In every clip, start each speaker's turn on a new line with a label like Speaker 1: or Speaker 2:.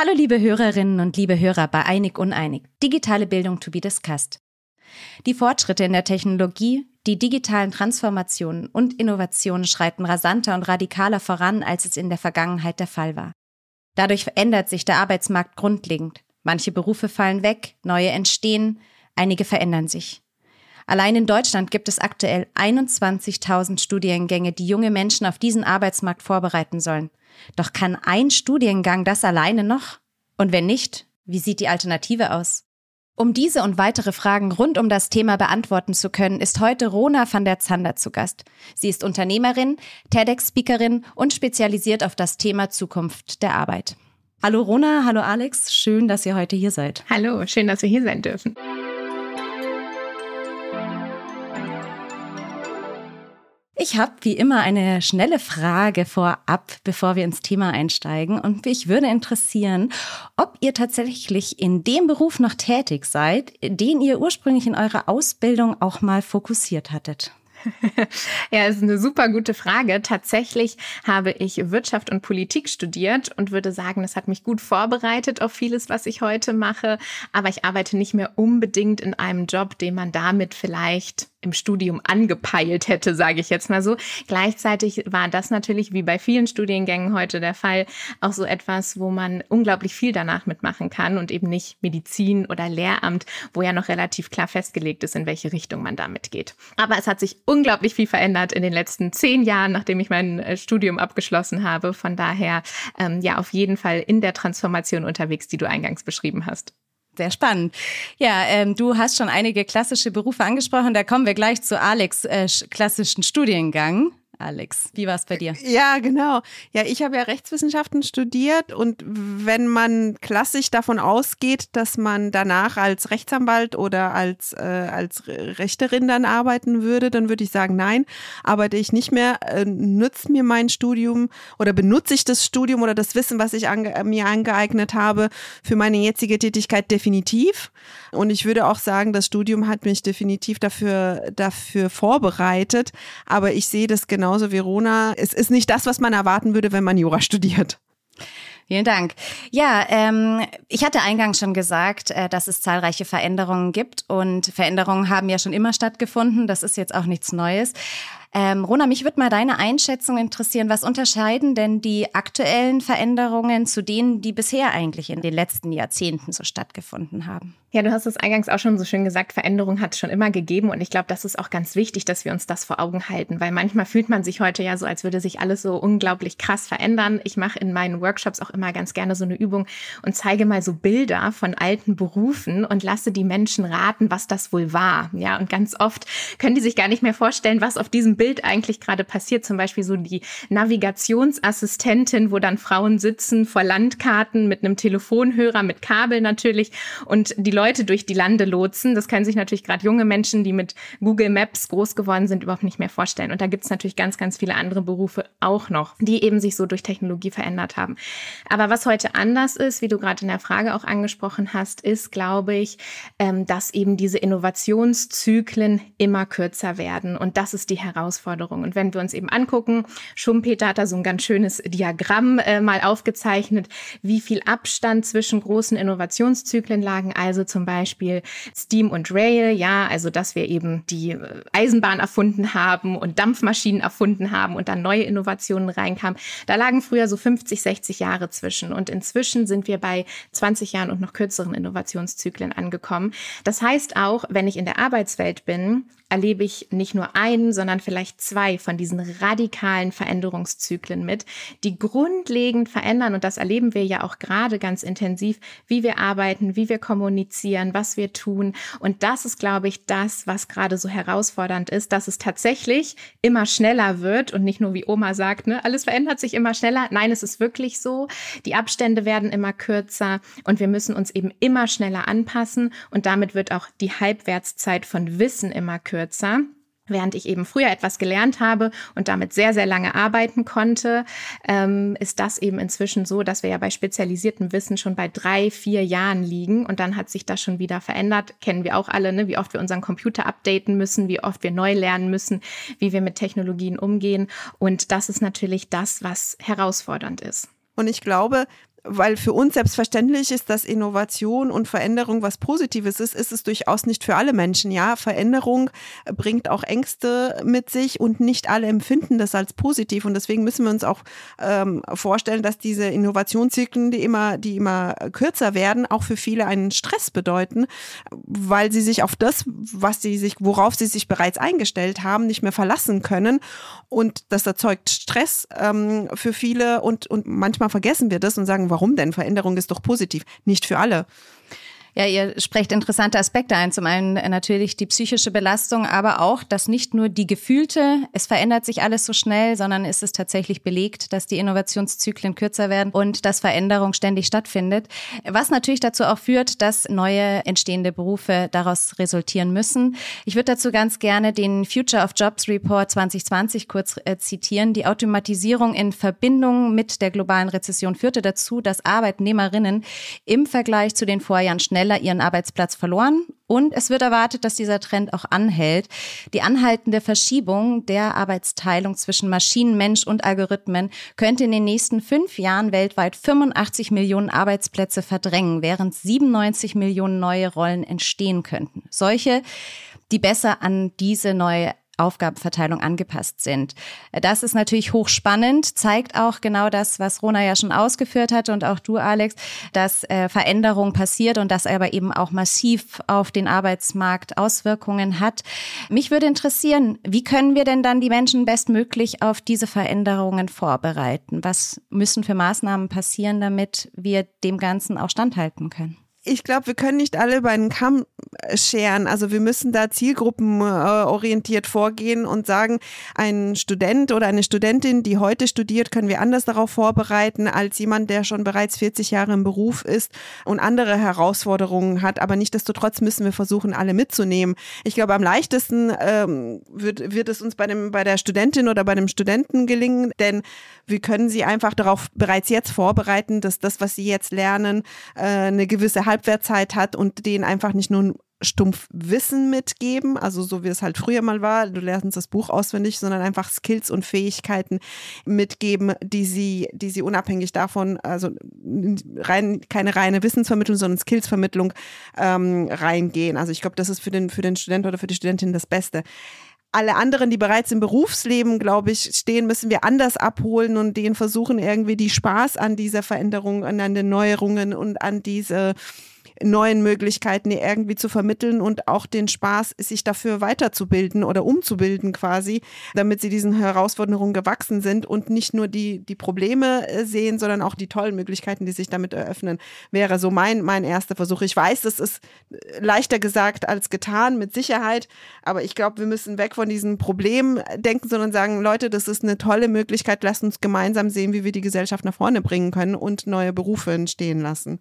Speaker 1: Hallo liebe Hörerinnen und liebe Hörer bei Einig Uneinig. Digitale Bildung to be discussed. Die Fortschritte in der Technologie, die digitalen Transformationen und Innovationen schreiten rasanter und radikaler voran, als es in der Vergangenheit der Fall war. Dadurch verändert sich der Arbeitsmarkt grundlegend. Manche Berufe fallen weg, neue entstehen, einige verändern sich. Allein in Deutschland gibt es aktuell 21.000 Studiengänge, die junge Menschen auf diesen Arbeitsmarkt vorbereiten sollen. Doch kann ein Studiengang das alleine noch? Und wenn nicht, wie sieht die Alternative aus? Um diese und weitere Fragen rund um das Thema beantworten zu können, ist heute Rona van der Zander zu Gast. Sie ist Unternehmerin, TEDx-Speakerin und spezialisiert auf das Thema Zukunft der Arbeit. Hallo Rona, hallo Alex, schön, dass ihr heute hier seid.
Speaker 2: Hallo, schön, dass wir hier sein dürfen.
Speaker 1: Ich habe wie immer eine schnelle Frage vorab, bevor wir ins Thema einsteigen. Und mich würde interessieren, ob ihr tatsächlich in dem Beruf noch tätig seid, den ihr ursprünglich in eurer Ausbildung auch mal fokussiert hattet.
Speaker 2: ja, ist eine super gute Frage. Tatsächlich habe ich Wirtschaft und Politik studiert und würde sagen, das hat mich gut vorbereitet auf vieles, was ich heute mache. Aber ich arbeite nicht mehr unbedingt in einem Job, den man damit vielleicht im Studium angepeilt hätte, sage ich jetzt mal so. Gleichzeitig war das natürlich wie bei vielen Studiengängen heute der Fall auch so etwas, wo man unglaublich viel danach mitmachen kann und eben nicht Medizin oder Lehramt, wo ja noch relativ klar festgelegt ist, in welche Richtung man damit geht. Aber es hat sich unglaublich viel verändert in den letzten zehn Jahren, nachdem ich mein äh, Studium abgeschlossen habe. Von daher ähm, ja auf jeden Fall in der Transformation unterwegs, die du eingangs beschrieben hast.
Speaker 1: Sehr spannend. Ja, ähm, du hast schon einige klassische Berufe angesprochen. Da kommen wir gleich zu Alex äh, klassischen Studiengang. Alex. Wie war es bei dir?
Speaker 3: Ja, genau. Ja, ich habe ja Rechtswissenschaften studiert und wenn man klassisch davon ausgeht, dass man danach als Rechtsanwalt oder als, äh, als Richterin dann arbeiten würde, dann würde ich sagen, nein, arbeite ich nicht mehr. Äh, nützt mir mein Studium oder benutze ich das Studium oder das Wissen, was ich ange mir angeeignet habe, für meine jetzige Tätigkeit definitiv. Und ich würde auch sagen, das Studium hat mich definitiv dafür, dafür vorbereitet. Aber ich sehe das genau genauso Verona. Es ist nicht das, was man erwarten würde, wenn man Jura studiert.
Speaker 1: Vielen Dank. Ja, ähm, ich hatte eingangs schon gesagt, äh, dass es zahlreiche Veränderungen gibt und Veränderungen haben ja schon immer stattgefunden. Das ist jetzt auch nichts Neues. Ähm, Rona, mich würde mal deine Einschätzung interessieren. Was unterscheiden denn die aktuellen Veränderungen zu denen, die bisher eigentlich in den letzten Jahrzehnten so stattgefunden haben?
Speaker 2: Ja, du hast es eingangs auch schon so schön gesagt, Veränderung hat es schon immer gegeben und ich glaube, das ist auch ganz wichtig, dass wir uns das vor Augen halten, weil manchmal fühlt man sich heute ja so, als würde sich alles so unglaublich krass verändern. Ich mache in meinen Workshops auch immer ganz gerne so eine Übung und zeige mal so Bilder von alten Berufen und lasse die Menschen raten, was das wohl war. Ja, und ganz oft können die sich gar nicht mehr vorstellen, was auf diesem Bild eigentlich gerade passiert. Zum Beispiel so die Navigationsassistentin, wo dann Frauen sitzen vor Landkarten mit einem Telefonhörer, mit Kabel natürlich und die Leute durch die Lande lotsen. Das können sich natürlich gerade junge Menschen, die mit Google Maps groß geworden sind, überhaupt nicht mehr vorstellen. Und da gibt es natürlich ganz, ganz viele andere Berufe auch noch, die eben sich so durch Technologie verändert haben. Aber was heute anders ist, wie du gerade in der Frage auch angesprochen hast, ist, glaube ich, ähm, dass eben diese Innovationszyklen immer kürzer werden. Und das ist die Herausforderung. Und wenn wir uns eben angucken, Schumpeter hat da so ein ganz schönes Diagramm äh, mal aufgezeichnet, wie viel Abstand zwischen großen Innovationszyklen lagen. Also zum Beispiel Steam und Rail, ja, also dass wir eben die äh, Eisenbahn erfunden haben und Dampfmaschinen erfunden haben und dann neue Innovationen reinkamen. Da lagen früher so 50, 60 Jahre zwischen und inzwischen sind wir bei 20 Jahren und noch kürzeren Innovationszyklen angekommen. Das heißt auch, wenn ich in der Arbeitswelt bin, erlebe ich nicht nur einen, sondern vielleicht zwei von diesen radikalen Veränderungszyklen mit, die grundlegend verändern. Und das erleben wir ja auch gerade ganz intensiv, wie wir arbeiten, wie wir kommunizieren, was wir tun. Und das ist, glaube ich, das, was gerade so herausfordernd ist, dass es tatsächlich immer schneller wird und nicht nur wie Oma sagt, ne, alles verändert sich immer schneller. Nein, es ist wirklich so. Die Abstände werden immer kürzer und wir müssen uns eben immer schneller anpassen. Und damit wird auch die Halbwertszeit von Wissen immer kürzer. Während ich eben früher etwas gelernt habe und damit sehr, sehr lange arbeiten konnte, ähm, ist das eben inzwischen so, dass wir ja bei spezialisiertem Wissen schon bei drei, vier Jahren liegen. Und dann hat sich das schon wieder verändert. Kennen wir auch alle, ne? wie oft wir unseren Computer updaten müssen, wie oft wir neu lernen müssen, wie wir mit Technologien umgehen. Und das ist natürlich das, was herausfordernd ist.
Speaker 3: Und ich glaube, weil für uns selbstverständlich ist, dass Innovation und Veränderung was Positives ist, ist es durchaus nicht für alle Menschen. Ja, Veränderung bringt auch Ängste mit sich und nicht alle empfinden das als positiv. Und deswegen müssen wir uns auch ähm, vorstellen, dass diese Innovationszyklen, die immer, die immer kürzer werden, auch für viele einen Stress bedeuten, weil sie sich auf das, was sie sich, worauf sie sich bereits eingestellt haben, nicht mehr verlassen können. Und das erzeugt Stress ähm, für viele und, und manchmal vergessen wir das und sagen, warum denn? Veränderung ist doch positiv. Nicht für alle.
Speaker 1: Ja, ihr sprecht interessante Aspekte ein. Zum einen natürlich die psychische Belastung, aber auch, dass nicht nur die gefühlte, es verändert sich alles so schnell, sondern ist es tatsächlich belegt, dass die Innovationszyklen kürzer werden und dass Veränderung ständig stattfindet. Was natürlich dazu auch führt, dass neue entstehende Berufe daraus resultieren müssen. Ich würde dazu ganz gerne den Future of Jobs Report 2020 kurz äh, zitieren. Die Automatisierung in Verbindung mit der globalen Rezession führte dazu, dass Arbeitnehmerinnen im Vergleich zu den Vorjahren schnell schneller ihren Arbeitsplatz verloren und es wird erwartet, dass dieser Trend auch anhält. Die anhaltende Verschiebung der Arbeitsteilung zwischen Maschinen, Mensch und Algorithmen könnte in den nächsten fünf Jahren weltweit 85 Millionen Arbeitsplätze verdrängen, während 97 Millionen neue Rollen entstehen könnten. Solche die besser an diese neue Aufgabenverteilung angepasst sind. Das ist natürlich hochspannend, zeigt auch genau das, was Rona ja schon ausgeführt hatte und auch du, Alex, dass äh, Veränderung passiert und das aber eben auch massiv auf den Arbeitsmarkt Auswirkungen hat. Mich würde interessieren, wie können wir denn dann die Menschen bestmöglich auf diese Veränderungen vorbereiten? Was müssen für Maßnahmen passieren, damit wir dem Ganzen auch standhalten können?
Speaker 3: Ich glaube, wir können nicht alle über einen Kamm scheren. Also wir müssen da zielgruppenorientiert vorgehen und sagen, ein Student oder eine Studentin, die heute studiert, können wir anders darauf vorbereiten als jemand, der schon bereits 40 Jahre im Beruf ist und andere Herausforderungen hat. Aber nichtdestotrotz müssen wir versuchen, alle mitzunehmen. Ich glaube, am leichtesten ähm, wird, wird es uns bei, dem, bei der Studentin oder bei dem Studenten gelingen, denn wir können sie einfach darauf bereits jetzt vorbereiten, dass das, was sie jetzt lernen, äh, eine gewisse Halbwertzeit hat und denen einfach nicht nur stumpf Wissen mitgeben, also so wie es halt früher mal war, du lernst das Buch auswendig, sondern einfach Skills und Fähigkeiten mitgeben, die sie, die sie unabhängig davon, also rein, keine reine Wissensvermittlung, sondern Skillsvermittlung ähm, reingehen. Also ich glaube, das ist für den, für den Student oder für die Studentin das Beste alle anderen, die bereits im Berufsleben, glaube ich, stehen, müssen wir anders abholen und denen versuchen, irgendwie die Spaß an dieser Veränderung, an den Neuerungen und an diese neuen Möglichkeiten irgendwie zu vermitteln und auch den Spaß, sich dafür weiterzubilden oder umzubilden quasi, damit sie diesen Herausforderungen gewachsen sind und nicht nur die, die Probleme äh, sehen, sondern auch die tollen Möglichkeiten, die sich damit eröffnen, wäre so mein, mein erster Versuch. Ich weiß, das ist äh, leichter gesagt als getan, mit Sicherheit, aber ich glaube, wir müssen weg von diesen Problemen denken, sondern sagen, Leute, das ist eine tolle Möglichkeit, lasst uns gemeinsam sehen, wie wir die Gesellschaft nach vorne bringen können und neue Berufe entstehen lassen.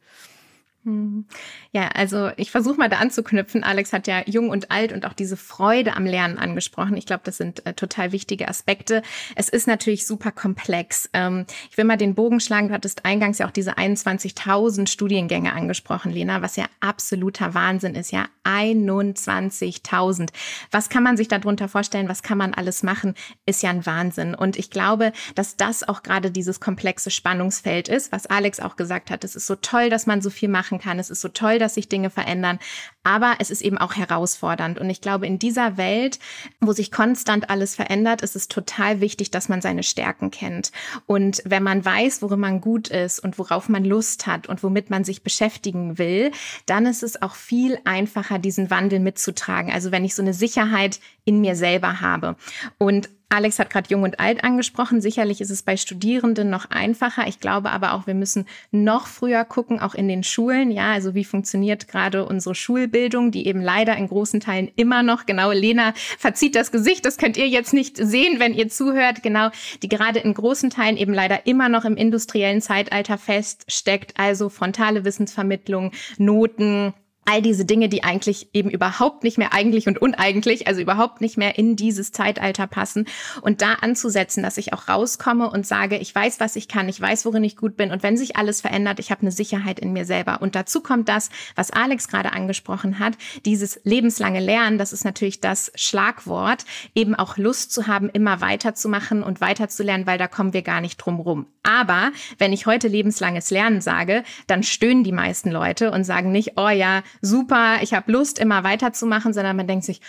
Speaker 2: Hm. Ja, also ich versuche mal da anzuknüpfen. Alex hat ja jung und alt und auch diese Freude am Lernen angesprochen. Ich glaube, das sind äh, total wichtige Aspekte. Es ist natürlich super komplex. Ähm, ich will mal den Bogen schlagen. Du hattest eingangs ja auch diese 21.000 Studiengänge angesprochen, Lena, was ja absoluter Wahnsinn ist. Ja, 21.000. Was kann man sich darunter vorstellen? Was kann man alles machen? Ist ja ein Wahnsinn. Und ich glaube, dass das auch gerade dieses komplexe Spannungsfeld ist, was Alex auch gesagt hat. Es ist so toll, dass man so viel macht machen kann. Es ist so toll, dass sich Dinge verändern, aber es ist eben auch herausfordernd. Und ich glaube, in dieser Welt, wo sich konstant alles verändert, ist es total wichtig, dass man seine Stärken kennt. Und wenn man weiß, worin man gut ist und worauf man Lust hat und womit man sich beschäftigen will, dann ist es auch viel einfacher, diesen Wandel mitzutragen. Also wenn ich so eine Sicherheit in mir selber habe. Und Alex hat gerade Jung und Alt angesprochen. Sicherlich ist es bei Studierenden noch einfacher. Ich glaube aber auch, wir müssen noch früher gucken, auch in den Schulen. Ja, also wie funktioniert gerade unsere Schulbildung, die eben leider in großen Teilen immer noch, genau, Lena verzieht das Gesicht, das könnt ihr jetzt nicht sehen, wenn ihr zuhört, genau, die gerade in großen Teilen eben leider immer noch im industriellen Zeitalter feststeckt. Also frontale Wissensvermittlung, Noten, all diese Dinge, die eigentlich eben überhaupt nicht mehr eigentlich und uneigentlich, also überhaupt nicht mehr in dieses Zeitalter passen und da anzusetzen, dass ich auch rauskomme und sage, ich weiß, was ich kann, ich weiß, worin ich gut bin und wenn sich alles verändert, ich habe eine Sicherheit in mir selber. Und dazu kommt das, was Alex gerade angesprochen hat, dieses lebenslange Lernen, das ist natürlich das Schlagwort, eben auch Lust zu haben, immer weiterzumachen und weiterzulernen, weil da kommen wir gar nicht drum rum. Aber wenn ich heute lebenslanges Lernen sage, dann stöhnen die meisten Leute und sagen nicht, oh ja, super, ich habe Lust, immer weiterzumachen, sondern man denkt sich,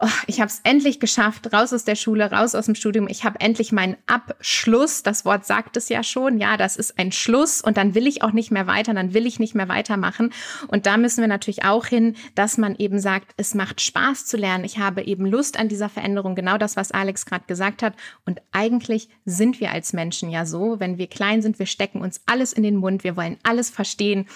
Speaker 2: oh, ich habe es endlich geschafft, raus aus der Schule, raus aus dem Studium, ich habe endlich meinen Abschluss. Das Wort sagt es ja schon, ja, das ist ein Schluss und dann will ich auch nicht mehr weiter, dann will ich nicht mehr weitermachen. Und da müssen wir natürlich auch hin, dass man eben sagt, es macht Spaß zu lernen, ich habe eben Lust an dieser Veränderung, genau das, was Alex gerade gesagt hat. Und eigentlich sind wir als Menschen ja so, wenn wir klein sind, wir stecken uns alles in den Mund, wir wollen alles verstehen.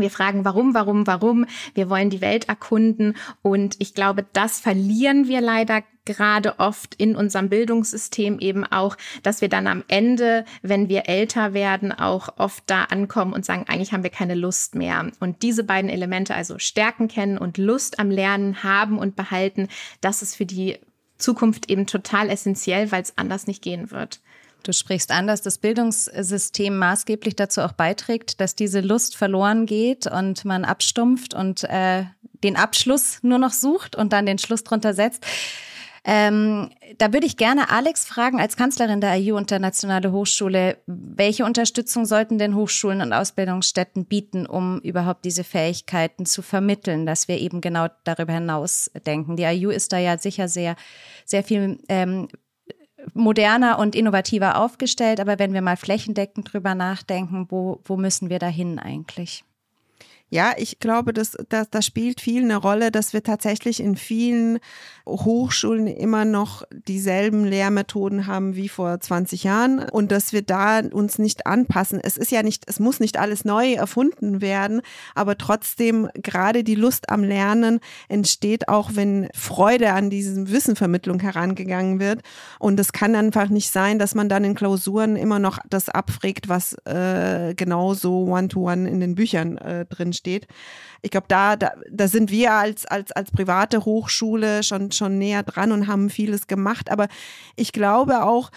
Speaker 2: Wir fragen, warum, warum, warum. Wir wollen die Welt erkunden. Und ich glaube, das verlieren wir leider gerade oft in unserem Bildungssystem eben auch, dass wir dann am Ende, wenn wir älter werden, auch oft da ankommen und sagen, eigentlich haben wir keine Lust mehr. Und diese beiden Elemente, also Stärken kennen und Lust am Lernen haben und behalten, das ist für die Zukunft eben total essentiell, weil es anders nicht gehen wird.
Speaker 1: Du sprichst an, dass das Bildungssystem maßgeblich dazu auch beiträgt, dass diese Lust verloren geht und man abstumpft und äh, den Abschluss nur noch sucht und dann den Schluss drunter setzt. Ähm, da würde ich gerne Alex fragen, als Kanzlerin der IU Internationale Hochschule, welche Unterstützung sollten denn Hochschulen und Ausbildungsstätten bieten, um überhaupt diese Fähigkeiten zu vermitteln, dass wir eben genau darüber hinaus denken? Die IU ist da ja sicher sehr, sehr viel ähm, moderner und innovativer aufgestellt. Aber wenn wir mal flächendeckend drüber nachdenken, wo, wo müssen wir da hin eigentlich?
Speaker 3: Ja, ich glaube, das, das, das spielt viel eine Rolle, dass wir tatsächlich in vielen Hochschulen immer noch dieselben Lehrmethoden haben wie vor 20 Jahren und dass wir da uns nicht anpassen. Es ist ja nicht, es muss nicht alles neu erfunden werden, aber trotzdem gerade die Lust am Lernen entsteht auch, wenn Freude an diesem Wissenvermittlung herangegangen wird. Und es kann einfach nicht sein, dass man dann in Klausuren immer noch das abfragt, was äh, genauso One-to-One -one in den Büchern äh, drin steht. Ich glaube, da, da, da sind wir als, als, als private Hochschule schon, schon näher dran und haben vieles gemacht. Aber ich glaube auch,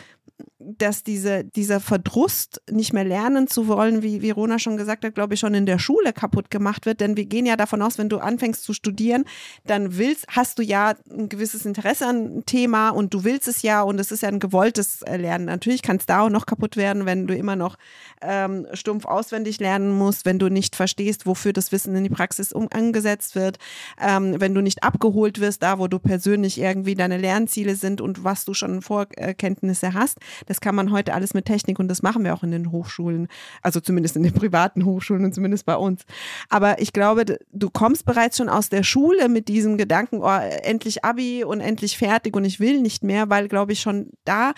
Speaker 3: dass diese, dieser Verdrust, nicht mehr lernen zu wollen, wie, wie Rona schon gesagt hat, glaube ich, schon in der Schule kaputt gemacht wird. Denn wir gehen ja davon aus, wenn du anfängst zu studieren, dann willst, hast du ja ein gewisses Interesse an einem Thema und du willst es ja und es ist ja ein gewolltes Lernen. Natürlich kann es da auch noch kaputt werden, wenn du immer noch ähm, stumpf auswendig lernen musst, wenn du nicht verstehst, wofür das Wissen in die Praxis um, angesetzt wird, ähm, wenn du nicht abgeholt wirst, da wo du persönlich irgendwie deine Lernziele sind und was du schon Vorkenntnisse hast. Das kann man heute alles mit Technik und das machen wir auch in den Hochschulen, also zumindest in den privaten Hochschulen und zumindest bei uns. Aber ich glaube, du kommst bereits schon aus der Schule mit diesem Gedanken, oh, endlich Abi und endlich fertig und ich will nicht mehr, weil, glaube ich, schon da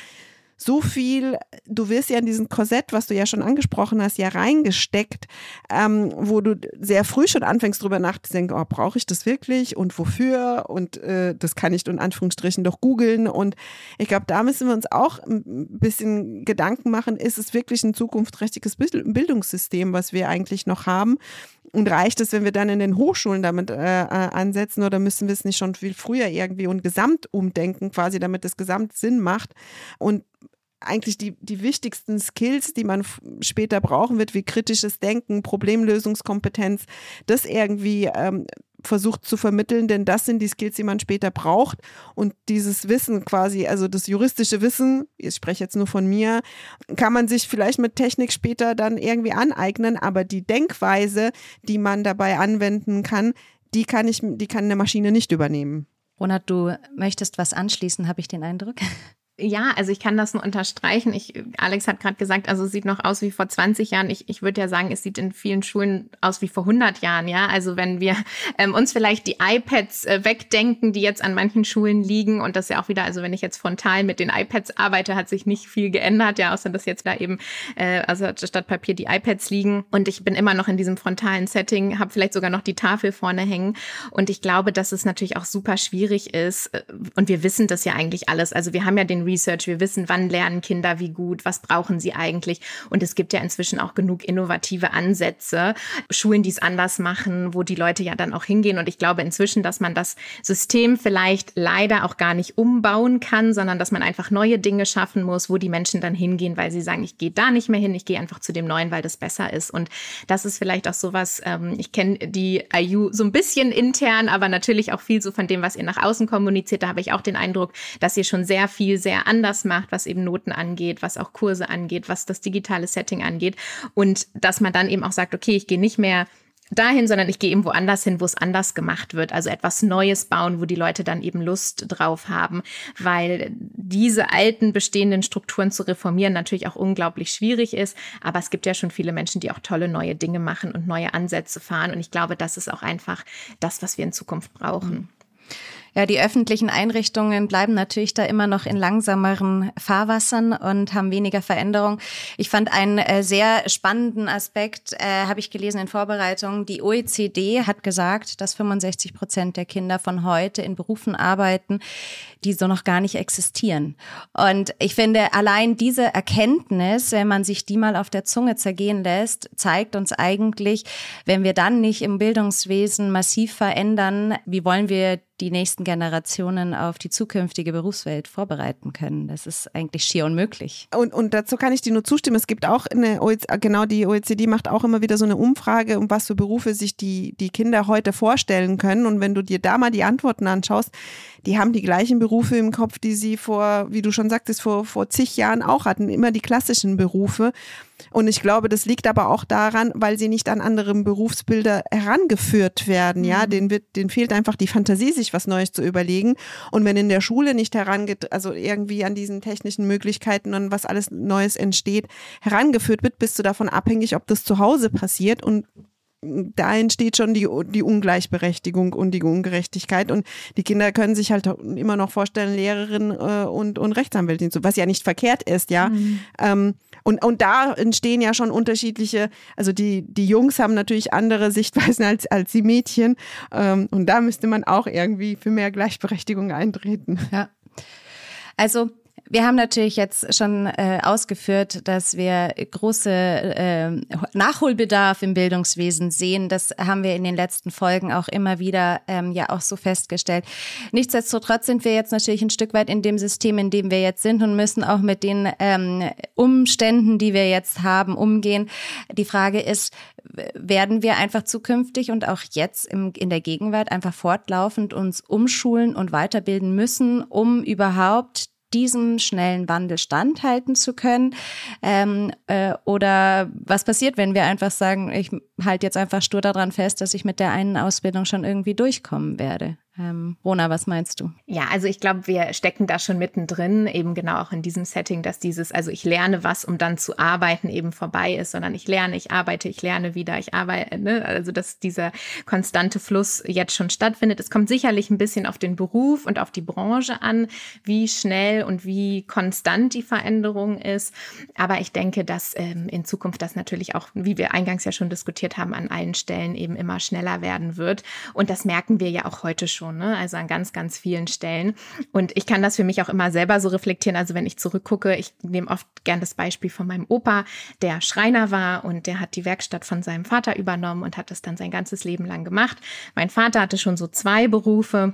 Speaker 3: so viel, du wirst ja in diesen Korsett, was du ja schon angesprochen hast, ja reingesteckt, ähm, wo du sehr früh schon anfängst drüber nachzudenken, oh, brauche ich das wirklich und wofür? Und äh, das kann ich in Anführungsstrichen doch googeln. Und ich glaube, da müssen wir uns auch ein bisschen Gedanken machen, ist es wirklich ein zukunftsträchtiges Bildungssystem, was wir eigentlich noch haben und reicht es, wenn wir dann in den Hochschulen damit äh, äh, ansetzen oder müssen wir es nicht schon viel früher irgendwie und gesamt umdenken, quasi, damit es gesamt Sinn macht? Und eigentlich die, die wichtigsten Skills, die man später brauchen wird, wie kritisches Denken, Problemlösungskompetenz, das irgendwie ähm, versucht zu vermitteln, denn das sind die Skills, die man später braucht. Und dieses Wissen quasi, also das juristische Wissen, ich spreche jetzt nur von mir, kann man sich vielleicht mit Technik später dann irgendwie aneignen, aber die Denkweise, die man dabei anwenden kann, die kann ich, die kann eine Maschine nicht übernehmen.
Speaker 1: Ronald, du möchtest was anschließen, habe ich den Eindruck.
Speaker 2: Ja, also ich kann das nur unterstreichen. Ich, Alex hat gerade gesagt, also es sieht noch aus wie vor 20 Jahren. Ich, ich würde ja sagen, es sieht in vielen Schulen aus wie vor 100 Jahren. Ja, also wenn wir ähm, uns vielleicht die iPads äh, wegdenken, die jetzt an manchen Schulen liegen und das ja auch wieder, also wenn ich jetzt frontal mit den iPads arbeite, hat sich nicht viel geändert. Ja, außer dass jetzt da eben, äh, also statt Papier die iPads liegen und ich bin immer noch in diesem frontalen Setting, habe vielleicht sogar noch die Tafel vorne hängen und ich glaube, dass es natürlich auch super schwierig ist äh, und wir wissen das ja eigentlich alles. Also wir haben ja den Research. Wir wissen, wann lernen Kinder wie gut, was brauchen sie eigentlich. Und es gibt ja inzwischen auch genug innovative Ansätze, Schulen, die es anders machen, wo die Leute ja dann auch hingehen. Und ich glaube inzwischen, dass man das System vielleicht leider auch gar nicht umbauen kann, sondern dass man einfach neue Dinge schaffen muss, wo die Menschen dann hingehen, weil sie sagen, ich gehe da nicht mehr hin, ich gehe einfach zu dem Neuen, weil das besser ist. Und das ist vielleicht auch sowas, ähm, ich kenne die IU so ein bisschen intern, aber natürlich auch viel so von dem, was ihr nach außen kommuniziert. Da habe ich auch den Eindruck, dass ihr schon sehr viel, sehr anders macht, was eben Noten angeht, was auch Kurse angeht, was das digitale Setting angeht. Und dass man dann eben auch sagt, okay, ich gehe nicht mehr dahin, sondern ich gehe eben woanders hin, wo es anders gemacht wird. Also etwas Neues bauen, wo die Leute dann eben Lust drauf haben, weil diese alten bestehenden Strukturen zu reformieren natürlich auch unglaublich schwierig ist. Aber es gibt ja schon viele Menschen, die auch tolle neue Dinge machen und neue Ansätze fahren. Und ich glaube, das ist auch einfach das, was wir in Zukunft brauchen.
Speaker 1: Ja, die öffentlichen Einrichtungen bleiben natürlich da immer noch in langsameren Fahrwassern und haben weniger Veränderung. Ich fand einen äh, sehr spannenden Aspekt, äh, habe ich gelesen in Vorbereitung. Die OECD hat gesagt, dass 65 Prozent der Kinder von heute in Berufen arbeiten, die so noch gar nicht existieren. Und ich finde, allein diese Erkenntnis, wenn man sich die mal auf der Zunge zergehen lässt, zeigt uns eigentlich, wenn wir dann nicht im Bildungswesen massiv verändern, wie wollen wir die nächsten Generationen auf die zukünftige Berufswelt vorbereiten können. Das ist eigentlich schier unmöglich.
Speaker 3: Und, und dazu kann ich dir nur zustimmen. Es gibt auch eine, OECD, genau die OECD macht auch immer wieder so eine Umfrage, um was für Berufe sich die, die Kinder heute vorstellen können. Und wenn du dir da mal die Antworten anschaust, die haben die gleichen Berufe im Kopf, die sie vor, wie du schon sagtest, vor, vor zig Jahren auch hatten. Immer die klassischen Berufe. Und ich glaube, das liegt aber auch daran, weil sie nicht an andere Berufsbilder herangeführt werden. Ja, mhm. denen, wird, denen fehlt einfach die Fantasie, sich was Neues zu überlegen. Und wenn in der Schule nicht herangeht, also irgendwie an diesen technischen Möglichkeiten und was alles Neues entsteht, herangeführt wird, bist du davon abhängig, ob das zu Hause passiert. Und da entsteht schon die, die Ungleichberechtigung und die Ungerechtigkeit. Und die Kinder können sich halt immer noch vorstellen, Lehrerin äh, und, und Rechtsanwältin zu, was ja nicht verkehrt ist, ja. Mhm. Ähm, und, und da entstehen ja schon unterschiedliche, also die, die Jungs haben natürlich andere Sichtweisen als, als die Mädchen. Ähm, und da müsste man auch irgendwie für mehr Gleichberechtigung eintreten.
Speaker 1: Ja. Also wir haben natürlich jetzt schon äh, ausgeführt, dass wir große äh, Nachholbedarf im Bildungswesen sehen. Das haben wir in den letzten Folgen auch immer wieder ähm, ja auch so festgestellt. Nichtsdestotrotz sind wir jetzt natürlich ein Stück weit in dem System, in dem wir jetzt sind und müssen auch mit den ähm, Umständen, die wir jetzt haben, umgehen. Die Frage ist, werden wir einfach zukünftig und auch jetzt im, in der Gegenwart einfach fortlaufend uns umschulen und weiterbilden müssen, um überhaupt diesem schnellen Wandel standhalten zu können? Ähm, äh, oder was passiert, wenn wir einfach sagen, ich halte jetzt einfach stur daran fest, dass ich mit der einen Ausbildung schon irgendwie durchkommen werde? Ähm, Rona, was meinst du?
Speaker 2: Ja, also ich glaube, wir stecken da schon mittendrin, eben genau auch in diesem Setting, dass dieses, also ich lerne was, um dann zu arbeiten, eben vorbei ist, sondern ich lerne, ich arbeite, ich lerne wieder, ich arbeite, ne? also dass dieser konstante Fluss jetzt schon stattfindet. Es kommt sicherlich ein bisschen auf den Beruf und auf die Branche an, wie schnell und wie konstant die Veränderung ist. Aber ich denke, dass ähm, in Zukunft das natürlich auch, wie wir eingangs ja schon diskutiert haben, an allen Stellen eben immer schneller werden wird. Und das merken wir ja auch heute schon schon, ne? also an ganz, ganz vielen Stellen. Und ich kann das für mich auch immer selber so reflektieren. Also wenn ich zurückgucke, ich nehme oft gern das Beispiel von meinem Opa, der Schreiner war und der hat die Werkstatt von seinem Vater übernommen und hat das dann sein ganzes Leben lang gemacht. Mein Vater hatte schon so zwei Berufe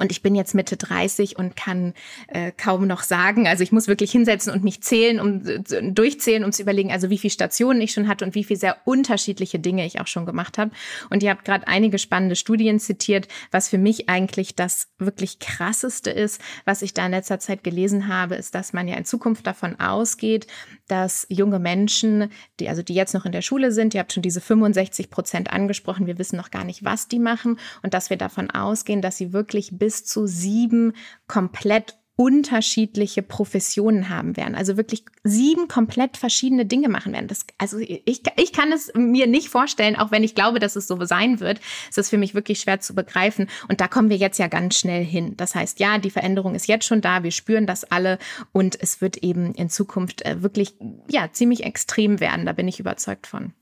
Speaker 2: und ich bin jetzt Mitte 30 und kann äh, kaum noch sagen. Also ich muss wirklich hinsetzen und mich zählen, um äh, durchzählen, um zu überlegen, also wie viele Stationen ich schon hatte und wie viele sehr unterschiedliche Dinge ich auch schon gemacht habe. Und ihr habt gerade einige spannende Studien zitiert, was für mich eigentlich das wirklich krasseste ist, was ich da in letzter Zeit gelesen habe, ist, dass man ja in Zukunft davon ausgeht, dass junge Menschen, die also die jetzt noch in der Schule sind, ihr habt schon diese 65 Prozent angesprochen, wir wissen noch gar nicht, was die machen und dass wir davon ausgehen, dass sie wirklich bis zu sieben komplett unterschiedliche Professionen haben werden. Also wirklich sieben komplett verschiedene Dinge machen werden. Das, also ich, ich kann es mir nicht vorstellen, auch wenn ich glaube, dass es so sein wird. Es ist für mich wirklich schwer zu begreifen. Und da kommen wir jetzt ja ganz schnell hin. Das heißt, ja, die Veränderung ist jetzt schon da. Wir spüren das alle. Und es wird eben in Zukunft äh, wirklich, ja, ziemlich extrem werden. Da bin ich überzeugt von.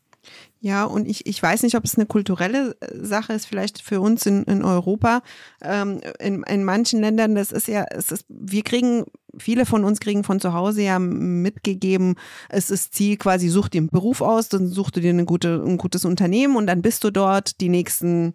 Speaker 3: Ja, und ich, ich weiß nicht, ob es eine kulturelle äh, Sache ist, vielleicht für uns in, in Europa. Ähm, in, in manchen Ländern, das ist ja, es ist, wir kriegen viele von uns kriegen von zu Hause ja mitgegeben, es ist Ziel quasi, such dir einen Beruf aus, dann suchst du dir eine gute, ein gutes Unternehmen und dann bist du dort die nächsten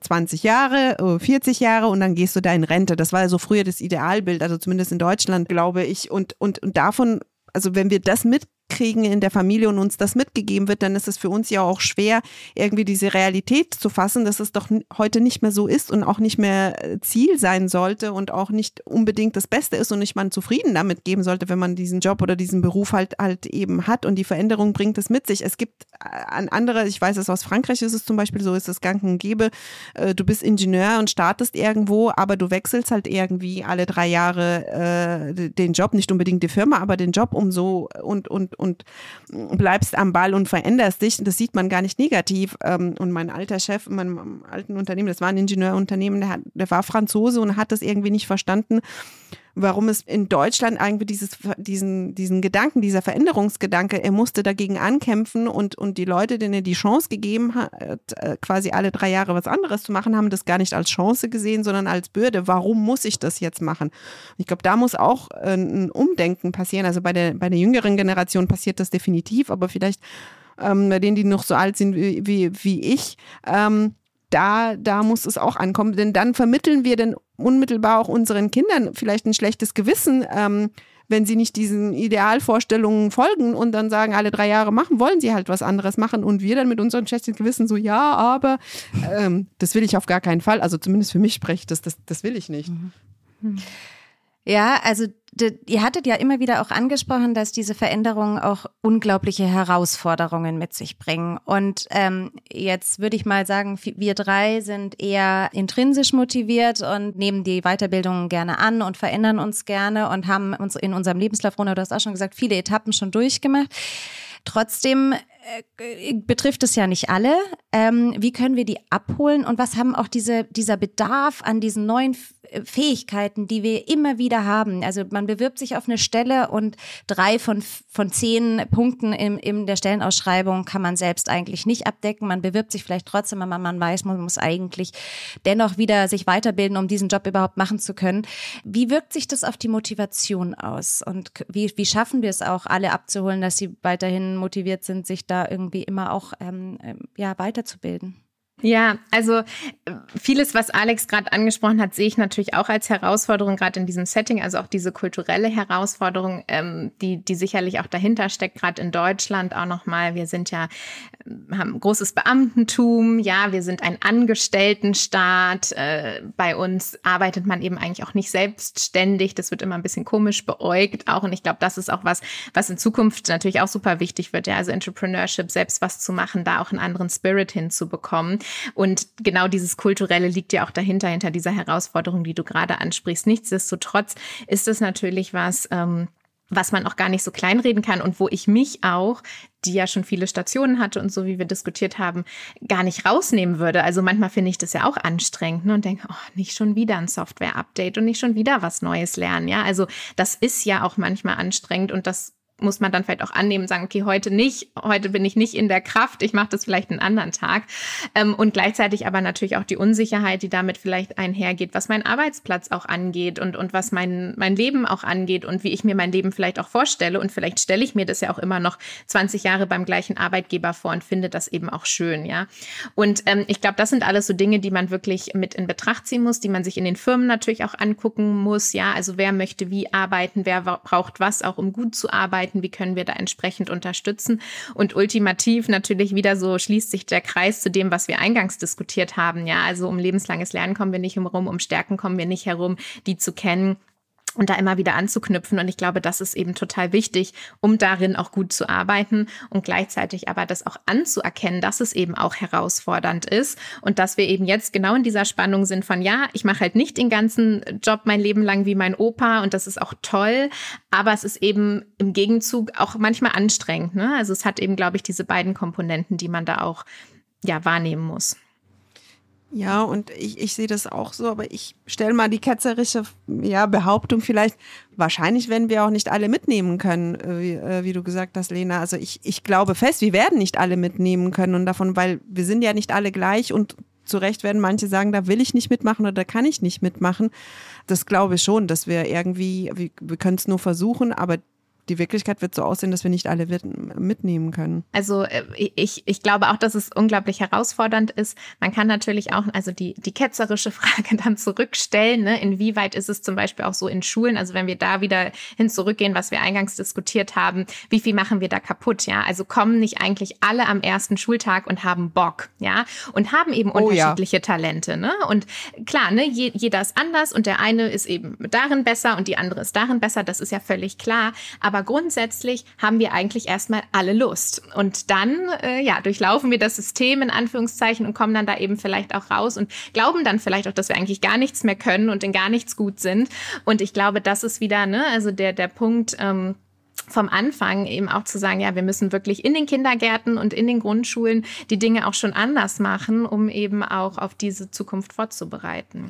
Speaker 3: 20 Jahre, 40 äh, Jahre und dann gehst du da in Rente. Das war so früher das Idealbild, also zumindest in Deutschland, glaube ich. Und, und, und davon, also wenn wir das mit kriegen in der Familie und uns das mitgegeben wird, dann ist es für uns ja auch schwer, irgendwie diese Realität zu fassen, dass es doch heute nicht mehr so ist und auch nicht mehr äh, Ziel sein sollte und auch nicht unbedingt das Beste ist und nicht man zufrieden damit geben sollte, wenn man diesen Job oder diesen Beruf halt halt eben hat und die Veränderung bringt es mit sich. Es gibt äh, an andere, ich weiß es aus Frankreich ist es zum Beispiel so, ist es gang und gäbe, äh, du bist Ingenieur und startest irgendwo, aber du wechselst halt irgendwie alle drei Jahre äh, den Job, nicht unbedingt die Firma, aber den Job um so und und und, bleibst am Ball und veränderst dich. Das sieht man gar nicht negativ. Ähm, und mein alter Chef in meinem alten Unternehmen, das war ein Ingenieurunternehmen, der, hat, der war Franzose und hat das irgendwie nicht verstanden warum es in Deutschland irgendwie dieses, diesen, diesen Gedanken, dieser Veränderungsgedanke, er musste dagegen ankämpfen und, und die Leute, denen er die Chance gegeben hat, äh, quasi alle drei Jahre was anderes zu machen, haben das gar nicht als Chance gesehen, sondern als Bürde. Warum muss ich das jetzt machen? Ich glaube, da muss auch äh, ein Umdenken passieren. Also bei der, bei der jüngeren Generation passiert das definitiv, aber vielleicht ähm, bei denen, die noch so alt sind wie, wie, wie ich, ähm, da, da muss es auch ankommen, denn dann vermitteln wir dann unmittelbar auch unseren Kindern vielleicht ein schlechtes Gewissen, ähm, wenn sie nicht diesen Idealvorstellungen folgen und dann sagen, alle drei Jahre machen, wollen sie halt was anderes machen und wir dann mit unserem schlechten Gewissen so, ja, aber ähm, das will ich auf gar keinen Fall. Also zumindest für mich spricht das, das, das will ich nicht. Mhm.
Speaker 1: Ja, also ihr hattet ja immer wieder auch angesprochen, dass diese Veränderungen auch unglaubliche Herausforderungen mit sich bringen. Und ähm, jetzt würde ich mal sagen, wir drei sind eher intrinsisch motiviert und nehmen die Weiterbildung gerne an und verändern uns gerne und haben uns in unserem Lebenslauf, Rona, du hast auch schon gesagt, viele Etappen schon durchgemacht. Trotzdem äh, betrifft es ja nicht alle. Ähm, wie können wir die abholen und was haben auch diese, dieser Bedarf an diesen neuen Fähigkeiten, die wir immer wieder haben? Also man bewirbt sich auf eine Stelle und drei von, von zehn Punkten in, in der Stellenausschreibung kann man selbst eigentlich nicht abdecken. Man bewirbt sich vielleicht trotzdem, aber man weiß, man muss eigentlich dennoch wieder sich weiterbilden, um diesen Job überhaupt machen zu können. Wie wirkt sich das auf die Motivation aus? Und wie, wie schaffen wir es auch, alle abzuholen, dass sie weiterhin motiviert sind, sich da da irgendwie immer auch ähm, ähm, ja, weiterzubilden.
Speaker 2: Ja, also äh, vieles, was Alex gerade angesprochen hat, sehe ich natürlich auch als Herausforderung, gerade in diesem Setting, also auch diese kulturelle Herausforderung, ähm, die, die sicherlich auch dahinter steckt, gerade in Deutschland auch nochmal. Wir sind ja, äh, haben großes Beamtentum, ja, wir sind ein Angestelltenstaat. Äh, bei uns arbeitet man eben eigentlich auch nicht selbstständig. Das wird immer ein bisschen komisch beäugt auch. Und ich glaube, das ist auch was, was in Zukunft natürlich auch super wichtig wird. Ja, also Entrepreneurship, selbst was zu machen, da auch einen anderen Spirit hinzubekommen. Und genau dieses Kulturelle liegt ja auch dahinter, hinter dieser Herausforderung, die du gerade ansprichst. Nichtsdestotrotz ist es natürlich was, ähm, was man auch gar nicht so kleinreden kann und wo ich mich auch, die ja schon viele Stationen hatte und so wie wir diskutiert haben, gar nicht rausnehmen würde. Also manchmal finde ich das ja auch anstrengend ne, und denke, oh, nicht schon wieder ein Software-Update und nicht schon wieder was Neues lernen. Ja, also das ist ja auch manchmal anstrengend und das muss man dann vielleicht auch annehmen, sagen, okay, heute nicht, heute bin ich nicht in der Kraft, ich mache das vielleicht einen anderen Tag. Ähm, und gleichzeitig aber natürlich auch die Unsicherheit, die damit vielleicht einhergeht, was meinen Arbeitsplatz auch angeht und, und was mein, mein Leben auch angeht und wie ich mir mein Leben vielleicht auch vorstelle. Und vielleicht stelle ich mir das ja auch immer noch 20 Jahre beim gleichen Arbeitgeber vor und finde das eben auch schön, ja. Und ähm, ich glaube, das sind alles so Dinge, die man wirklich mit in Betracht ziehen muss, die man sich in den Firmen natürlich auch angucken muss, ja. Also wer möchte wie arbeiten, wer braucht was auch, um gut zu arbeiten arbeiten, wie können wir da entsprechend unterstützen. Und ultimativ natürlich wieder so schließt sich der Kreis zu dem, was wir eingangs diskutiert haben. Ja, also um lebenslanges Lernen kommen wir nicht herum, um Stärken kommen wir nicht herum, die zu kennen und da immer wieder anzuknüpfen. Und ich glaube, das ist eben total wichtig, um darin auch gut zu arbeiten und gleichzeitig aber das auch anzuerkennen, dass es eben auch herausfordernd ist und dass wir eben jetzt genau in dieser Spannung sind von, ja, ich mache halt nicht den ganzen Job mein Leben lang wie mein Opa und das ist auch toll, aber es ist eben im Gegenzug auch manchmal anstrengend. Ne? Also es hat eben, glaube ich, diese beiden Komponenten, die man da auch ja wahrnehmen muss.
Speaker 3: Ja, und ich, ich sehe das auch so, aber ich stelle mal die ketzerische ja, Behauptung vielleicht, wahrscheinlich werden wir auch nicht alle mitnehmen können, äh, wie, äh, wie, du gesagt hast, Lena. Also ich, ich glaube fest, wir werden nicht alle mitnehmen können und davon, weil wir sind ja nicht alle gleich und zu Recht werden manche sagen, da will ich nicht mitmachen oder da kann ich nicht mitmachen. das glaube ich schon, dass wir irgendwie, wir, wir können es nur versuchen, aber die Wirklichkeit wird so aussehen, dass wir nicht alle mitnehmen können.
Speaker 2: Also äh, ich, ich glaube auch, dass es unglaublich herausfordernd ist. Man kann natürlich auch, also die, die ketzerische Frage dann zurückstellen, ne? inwieweit ist es zum Beispiel auch so in Schulen, also wenn wir da wieder hin zurückgehen, was wir eingangs diskutiert haben, wie viel machen wir da kaputt, ja? Also kommen nicht eigentlich alle am ersten Schultag und haben Bock, ja? Und haben eben oh, unterschiedliche ja. Talente, ne? Und klar, ne, jeder ist anders und der eine ist eben darin besser und die andere ist darin besser, das ist ja völlig klar. Aber aber grundsätzlich haben wir eigentlich erstmal alle Lust. Und dann, äh, ja, durchlaufen wir das System in Anführungszeichen und kommen dann da eben vielleicht auch raus und glauben dann vielleicht auch, dass wir eigentlich gar nichts mehr können und in gar nichts gut sind. Und ich glaube, das ist wieder, ne, also der, der Punkt, ähm, vom Anfang eben auch zu sagen, ja, wir müssen wirklich in den Kindergärten und in den Grundschulen die Dinge auch schon anders machen, um eben auch auf diese Zukunft vorzubereiten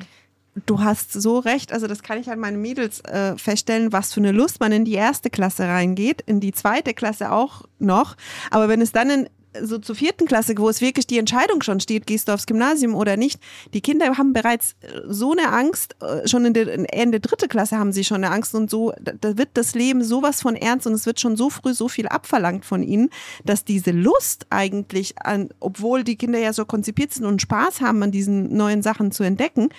Speaker 3: du hast so recht, also das kann ich an meinen Mädels äh, feststellen, was für eine Lust man in die erste Klasse reingeht, in die zweite Klasse auch noch. Aber wenn es dann in so zur vierten Klasse, wo es wirklich die Entscheidung schon steht, gehst du aufs Gymnasium oder nicht. Die Kinder haben bereits äh, so eine Angst, äh, schon in der Ende dritte Klasse haben sie schon eine Angst und so, da wird das Leben sowas von ernst und es wird schon so früh so viel abverlangt von ihnen, dass diese Lust eigentlich an, obwohl die Kinder ja so konzipiert sind und Spaß haben an diesen neuen Sachen zu entdecken,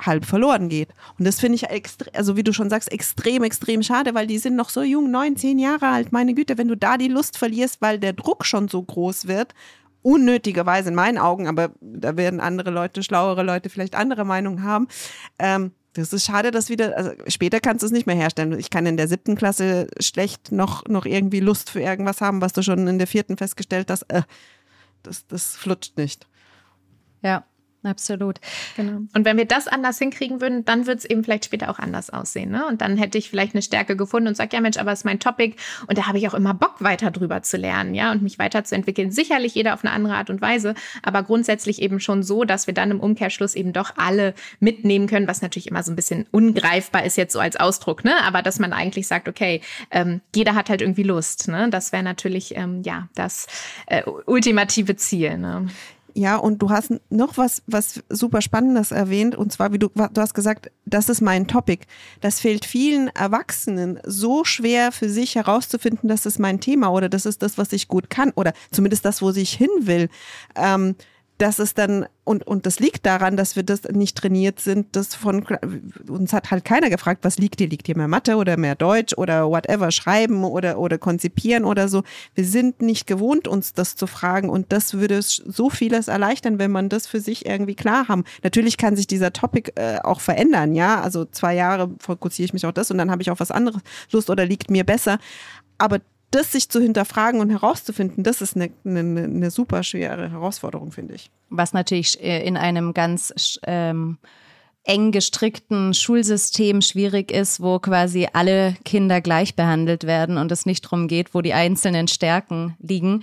Speaker 3: halb verloren geht. Und das finde ich, also wie du schon sagst, extrem, extrem schade, weil die sind noch so jung, neun, zehn Jahre alt. Meine Güte, wenn du da die Lust verlierst, weil der Druck schon so groß wird, unnötigerweise in meinen Augen, aber da werden andere Leute, schlauere Leute vielleicht andere Meinungen haben. Ähm, das ist schade, dass wieder, also später kannst du es nicht mehr herstellen. Ich kann in der siebten Klasse schlecht noch, noch irgendwie Lust für irgendwas haben, was du schon in der vierten festgestellt hast. Äh, das, das flutscht nicht.
Speaker 1: Ja, Absolut.
Speaker 2: Genau. Und wenn wir das anders hinkriegen würden, dann wird es eben vielleicht später auch anders aussehen. Ne? Und dann hätte ich vielleicht eine Stärke gefunden und sage, ja Mensch, aber es ist mein Topic und da habe ich auch immer Bock, weiter drüber zu lernen, ja, und mich weiterzuentwickeln. Sicherlich jeder auf eine andere Art und Weise, aber grundsätzlich eben schon so, dass wir dann im Umkehrschluss eben doch alle mitnehmen können, was natürlich immer so ein bisschen ungreifbar ist jetzt so als Ausdruck, ne? Aber dass man eigentlich sagt, okay, ähm, jeder hat halt irgendwie Lust, ne? Das wäre natürlich ähm, ja das äh, ultimative Ziel. Ne?
Speaker 3: Ja, und du hast noch was, was super Spannendes erwähnt, und zwar, wie du, du hast gesagt, das ist mein Topic. Das fällt vielen Erwachsenen so schwer für sich herauszufinden, das ist mein Thema oder das ist das, was ich gut kann oder zumindest das, wo ich hin will. Ähm, dass es dann, und, und das liegt daran, dass wir das nicht trainiert sind, das von, uns hat halt keiner gefragt, was liegt dir? Liegt dir mehr Mathe oder mehr Deutsch oder whatever, schreiben oder, oder konzipieren oder so. Wir sind nicht gewohnt, uns das zu fragen und das würde so vieles erleichtern, wenn man das für sich irgendwie klar haben. Natürlich kann sich dieser Topic äh, auch verändern, ja, also zwei Jahre fokussiere ich mich auf das und dann habe ich auf was anderes Lust oder liegt mir besser. Aber das sich zu hinterfragen und herauszufinden, das ist eine, eine, eine super schwere Herausforderung, finde ich.
Speaker 1: Was natürlich äh, in einem ganz ähm, eng gestrickten Schulsystem schwierig ist, wo quasi alle Kinder gleich behandelt werden und es nicht darum geht, wo die einzelnen Stärken liegen,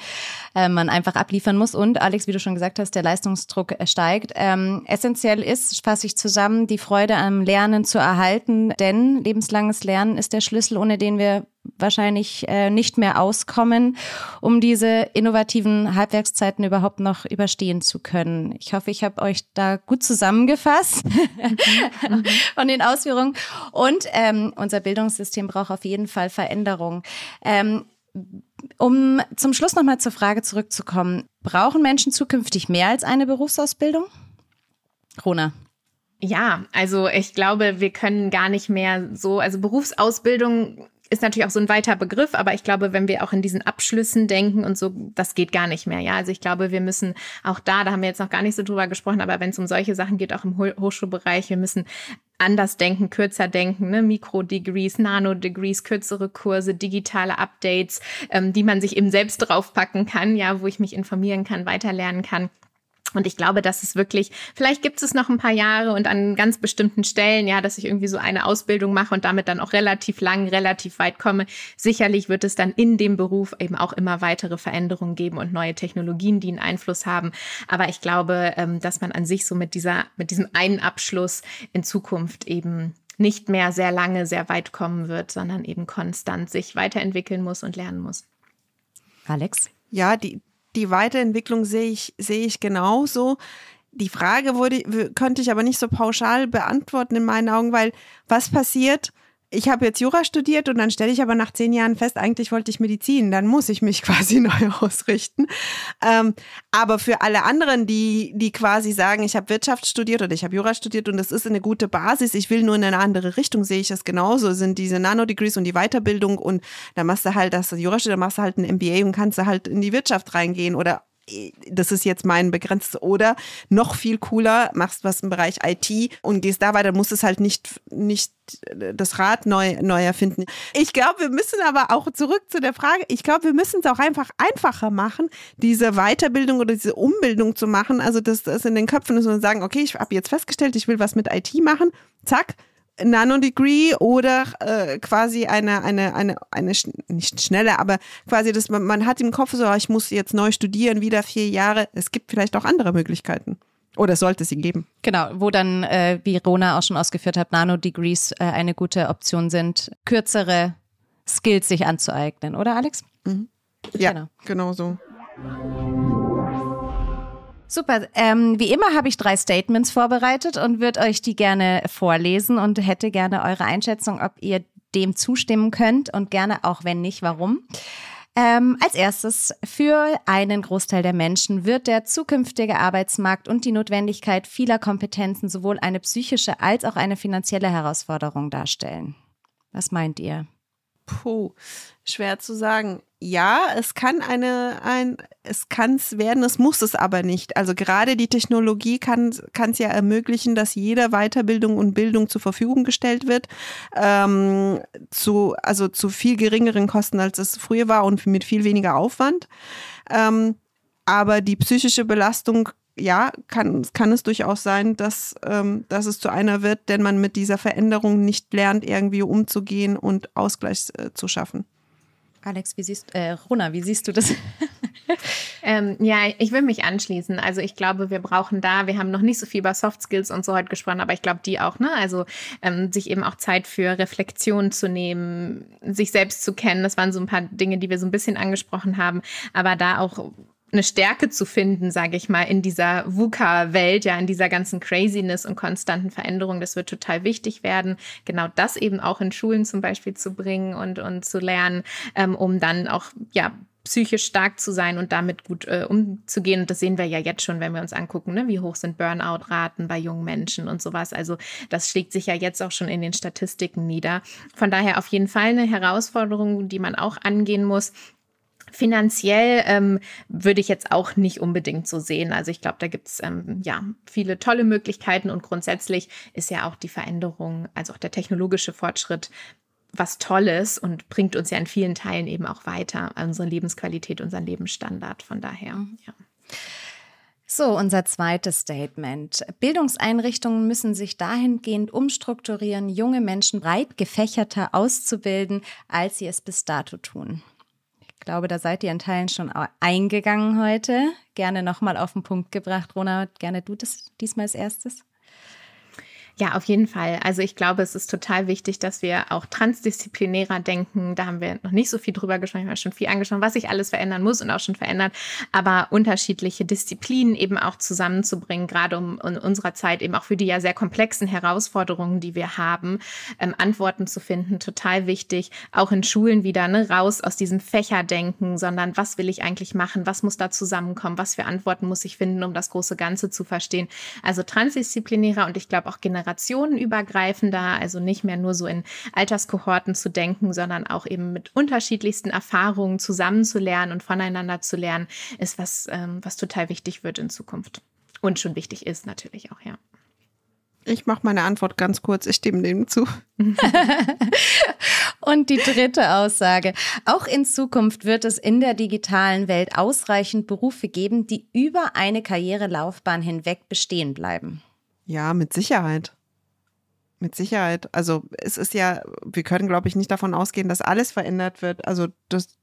Speaker 1: äh, man einfach abliefern muss. Und Alex, wie du schon gesagt hast, der Leistungsdruck steigt. Ähm, essentiell ist, fasse ich zusammen, die Freude am Lernen zu erhalten, denn lebenslanges Lernen ist der Schlüssel, ohne den wir wahrscheinlich äh, nicht mehr auskommen, um diese innovativen Halbwerkszeiten überhaupt noch überstehen zu können. Ich hoffe, ich habe euch da gut zusammengefasst mhm. von den Ausführungen. Und ähm, unser Bildungssystem braucht auf jeden Fall Veränderung. Ähm, um zum Schluss nochmal zur Frage zurückzukommen, brauchen Menschen zukünftig mehr als eine Berufsausbildung? Rona.
Speaker 2: Ja, also ich glaube, wir können gar nicht mehr so, also Berufsausbildung ist natürlich auch so ein weiter Begriff, aber ich glaube, wenn wir auch in diesen Abschlüssen denken und so, das geht gar nicht mehr. Ja, also ich glaube, wir müssen auch da, da haben wir jetzt noch gar nicht so drüber gesprochen, aber wenn es um solche Sachen geht, auch im Hochschulbereich, wir müssen anders denken, kürzer denken, ne? Mikro-Degrees, Nano-Degrees, kürzere Kurse, digitale Updates, ähm, die man sich eben selbst draufpacken kann, ja, wo ich mich informieren kann, weiterlernen kann. Und ich glaube, dass es wirklich, vielleicht gibt es noch ein paar Jahre und an ganz bestimmten Stellen, ja, dass ich irgendwie so eine Ausbildung mache und damit dann auch relativ lang, relativ weit komme. Sicherlich wird es dann in dem Beruf eben auch immer weitere Veränderungen geben und neue Technologien, die einen Einfluss haben. Aber ich glaube, ähm, dass man an sich so mit dieser, mit diesem einen Abschluss in Zukunft eben nicht mehr sehr lange, sehr weit kommen wird, sondern eben konstant sich weiterentwickeln muss und lernen muss.
Speaker 1: Alex?
Speaker 3: Ja, die, die Weiterentwicklung sehe ich, sehe ich genauso. die Frage wurde, könnte ich aber nicht so pauschal beantworten in meinen Augen, weil was passiert, ich habe jetzt Jura studiert und dann stelle ich aber nach zehn Jahren fest, eigentlich wollte ich Medizin, dann muss ich mich quasi neu ausrichten. Ähm, aber für alle anderen, die, die quasi sagen, ich habe Wirtschaft studiert oder ich habe Jura studiert und das ist eine gute Basis, ich will nur in eine andere Richtung, sehe ich das genauso, sind diese Nanodegrees und die Weiterbildung und dann machst du halt das Jura studiert, dann machst du halt ein MBA und kannst du halt in die Wirtschaft reingehen oder das ist jetzt mein begrenztes oder noch viel cooler, machst was im Bereich IT und gehst da weiter, musst es halt nicht, nicht das Rad neu, neu erfinden. Ich glaube, wir müssen aber auch zurück zu der Frage, ich glaube, wir müssen es auch einfach einfacher machen, diese Weiterbildung oder diese Umbildung zu machen. Also das, das in den Köpfen ist und sagen, okay, ich habe jetzt festgestellt, ich will was mit IT machen, zack, Nanodegree oder äh, quasi eine, eine, eine, eine, nicht schnelle, aber quasi das, man, man hat im Kopf so, ich muss jetzt neu studieren, wieder vier Jahre. Es gibt vielleicht auch andere Möglichkeiten. Oder sollte sie geben.
Speaker 1: Genau, wo dann, äh, wie Rona auch schon ausgeführt hat, Nanodegrees äh, eine gute Option sind, kürzere Skills sich anzueignen, oder Alex?
Speaker 3: Mhm. Ja, genau, genau so.
Speaker 1: Super. Ähm, wie immer habe ich drei Statements vorbereitet und würde euch die gerne vorlesen und hätte gerne eure Einschätzung, ob ihr dem zustimmen könnt und gerne auch, wenn nicht, warum. Ähm, als erstes, für einen Großteil der Menschen wird der zukünftige Arbeitsmarkt und die Notwendigkeit vieler Kompetenzen sowohl eine psychische als auch eine finanzielle Herausforderung darstellen. Was meint ihr?
Speaker 3: Puh, schwer zu sagen. Ja, es kann eine, ein, es kann es werden, es muss es aber nicht. Also gerade die Technologie kann es ja ermöglichen, dass jeder Weiterbildung und Bildung zur Verfügung gestellt wird, ähm, zu, also zu viel geringeren Kosten, als es früher war und mit viel weniger Aufwand. Ähm, aber die psychische Belastung ja, kann, kann es durchaus sein, dass, ähm, dass es zu einer wird, denn man mit dieser Veränderung nicht lernt, irgendwie umzugehen und Ausgleich äh, zu schaffen.
Speaker 1: Alex, wie siehst äh, Rona, wie siehst du das?
Speaker 2: ähm, ja, ich will mich anschließen. Also ich glaube, wir brauchen da, wir haben noch nicht so viel über Soft Skills und so heute gesprochen, aber ich glaube, die auch, ne? Also ähm, sich eben auch Zeit für Reflexion zu nehmen, sich selbst zu kennen. Das waren so ein paar Dinge, die wir so ein bisschen angesprochen haben, aber da auch eine Stärke zu finden, sage ich mal, in dieser VUCA-Welt, ja, in dieser ganzen Craziness und konstanten Veränderung. Das wird total wichtig werden, genau das eben auch in Schulen zum Beispiel zu bringen und, und zu lernen, ähm, um dann auch, ja, psychisch stark zu sein und damit gut äh, umzugehen. Und das sehen wir ja jetzt schon, wenn wir uns angucken, ne? wie hoch sind Burnout-Raten bei jungen Menschen und sowas. Also das schlägt sich ja jetzt auch schon in den Statistiken nieder. Von daher auf jeden Fall eine Herausforderung, die man auch angehen muss. Finanziell ähm, würde ich jetzt auch nicht unbedingt so sehen. Also ich glaube, da gibt es ähm, ja viele tolle Möglichkeiten und grundsätzlich ist ja auch die Veränderung, also auch der technologische Fortschritt was Tolles und bringt uns ja in vielen Teilen eben auch weiter, unsere Lebensqualität, unseren Lebensstandard. Von daher, mhm. ja.
Speaker 1: So, unser zweites Statement. Bildungseinrichtungen müssen sich dahingehend umstrukturieren, junge Menschen breit gefächerter auszubilden, als sie es bis dato tun. Ich glaube, da seid ihr in Teilen schon eingegangen heute. Gerne nochmal auf den Punkt gebracht. Rona, gerne du das diesmal als erstes.
Speaker 2: Ja, auf jeden Fall. Also ich glaube, es ist total wichtig, dass wir auch transdisziplinärer denken. Da haben wir noch nicht so viel drüber gesprochen, ich habe schon viel angeschaut, was sich alles verändern muss und auch schon verändert. Aber unterschiedliche Disziplinen eben auch zusammenzubringen, gerade um in unserer Zeit eben auch für die ja sehr komplexen Herausforderungen, die wir haben, ähm, Antworten zu finden, total wichtig. Auch in Schulen wieder ne, raus aus diesem Fächerdenken, sondern was will ich eigentlich machen? Was muss da zusammenkommen? Was für Antworten muss ich finden, um das große Ganze zu verstehen? Also transdisziplinärer und ich glaube auch generell generationenübergreifender, also nicht mehr nur so in Alterskohorten zu denken, sondern auch eben mit unterschiedlichsten Erfahrungen zusammenzulernen und voneinander zu lernen, ist was, ähm, was total wichtig wird in Zukunft. Und schon wichtig ist natürlich auch, ja.
Speaker 3: Ich mache meine Antwort ganz kurz. Ich stimme dem zu.
Speaker 1: Und die dritte Aussage. Auch in Zukunft wird es in der digitalen Welt ausreichend Berufe geben, die über eine Karrierelaufbahn hinweg bestehen bleiben.
Speaker 3: Ja, mit Sicherheit. Mit Sicherheit. Also es ist ja, wir können, glaube ich, nicht davon ausgehen, dass alles verändert wird. Also das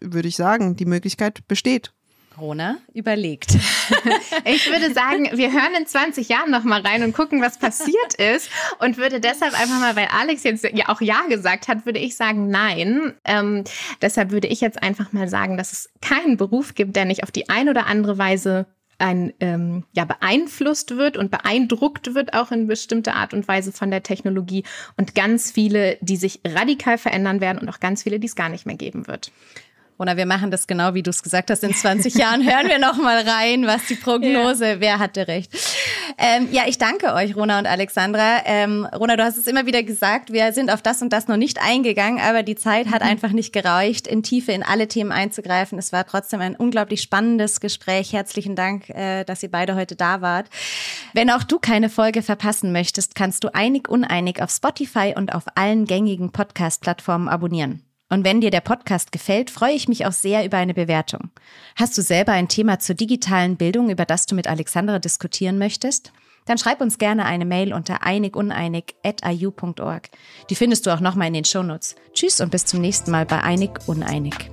Speaker 3: würde ich sagen, die Möglichkeit besteht.
Speaker 1: Rona überlegt.
Speaker 2: ich würde sagen, wir hören in 20 Jahren noch mal rein und gucken, was passiert ist. Und würde deshalb einfach mal, weil Alex jetzt ja auch Ja gesagt hat, würde ich sagen Nein. Ähm, deshalb würde ich jetzt einfach mal sagen, dass es keinen Beruf gibt, der nicht auf die eine oder andere Weise ein, ähm, ja, beeinflusst wird und beeindruckt wird auch in bestimmter Art und Weise von der Technologie und ganz viele, die sich radikal verändern werden und auch ganz viele, die es gar nicht mehr geben wird.
Speaker 1: Oder wir machen das genau, wie du es gesagt hast. In 20 Jahren hören wir noch mal rein, was die Prognose, ja. wer hatte recht. Ähm, ja, ich danke euch, Rona und Alexandra. Ähm, Rona, du hast es immer wieder gesagt, wir sind auf das und das noch nicht eingegangen, aber die Zeit hat mhm. einfach nicht gereicht, in Tiefe in alle Themen einzugreifen. Es war trotzdem ein unglaublich spannendes Gespräch. Herzlichen Dank, äh, dass ihr beide heute da wart. Wenn auch du keine Folge verpassen möchtest, kannst du einig uneinig auf Spotify und auf allen gängigen Podcast-Plattformen abonnieren. Und wenn dir der Podcast gefällt, freue ich mich auch sehr über eine Bewertung. Hast du selber ein Thema zur digitalen Bildung, über das du mit Alexandra diskutieren möchtest? Dann schreib uns gerne eine Mail unter einiguneinig.iu.org. Die findest du auch nochmal in den Shownotes. Tschüss und bis zum nächsten Mal bei Einig Uneinig.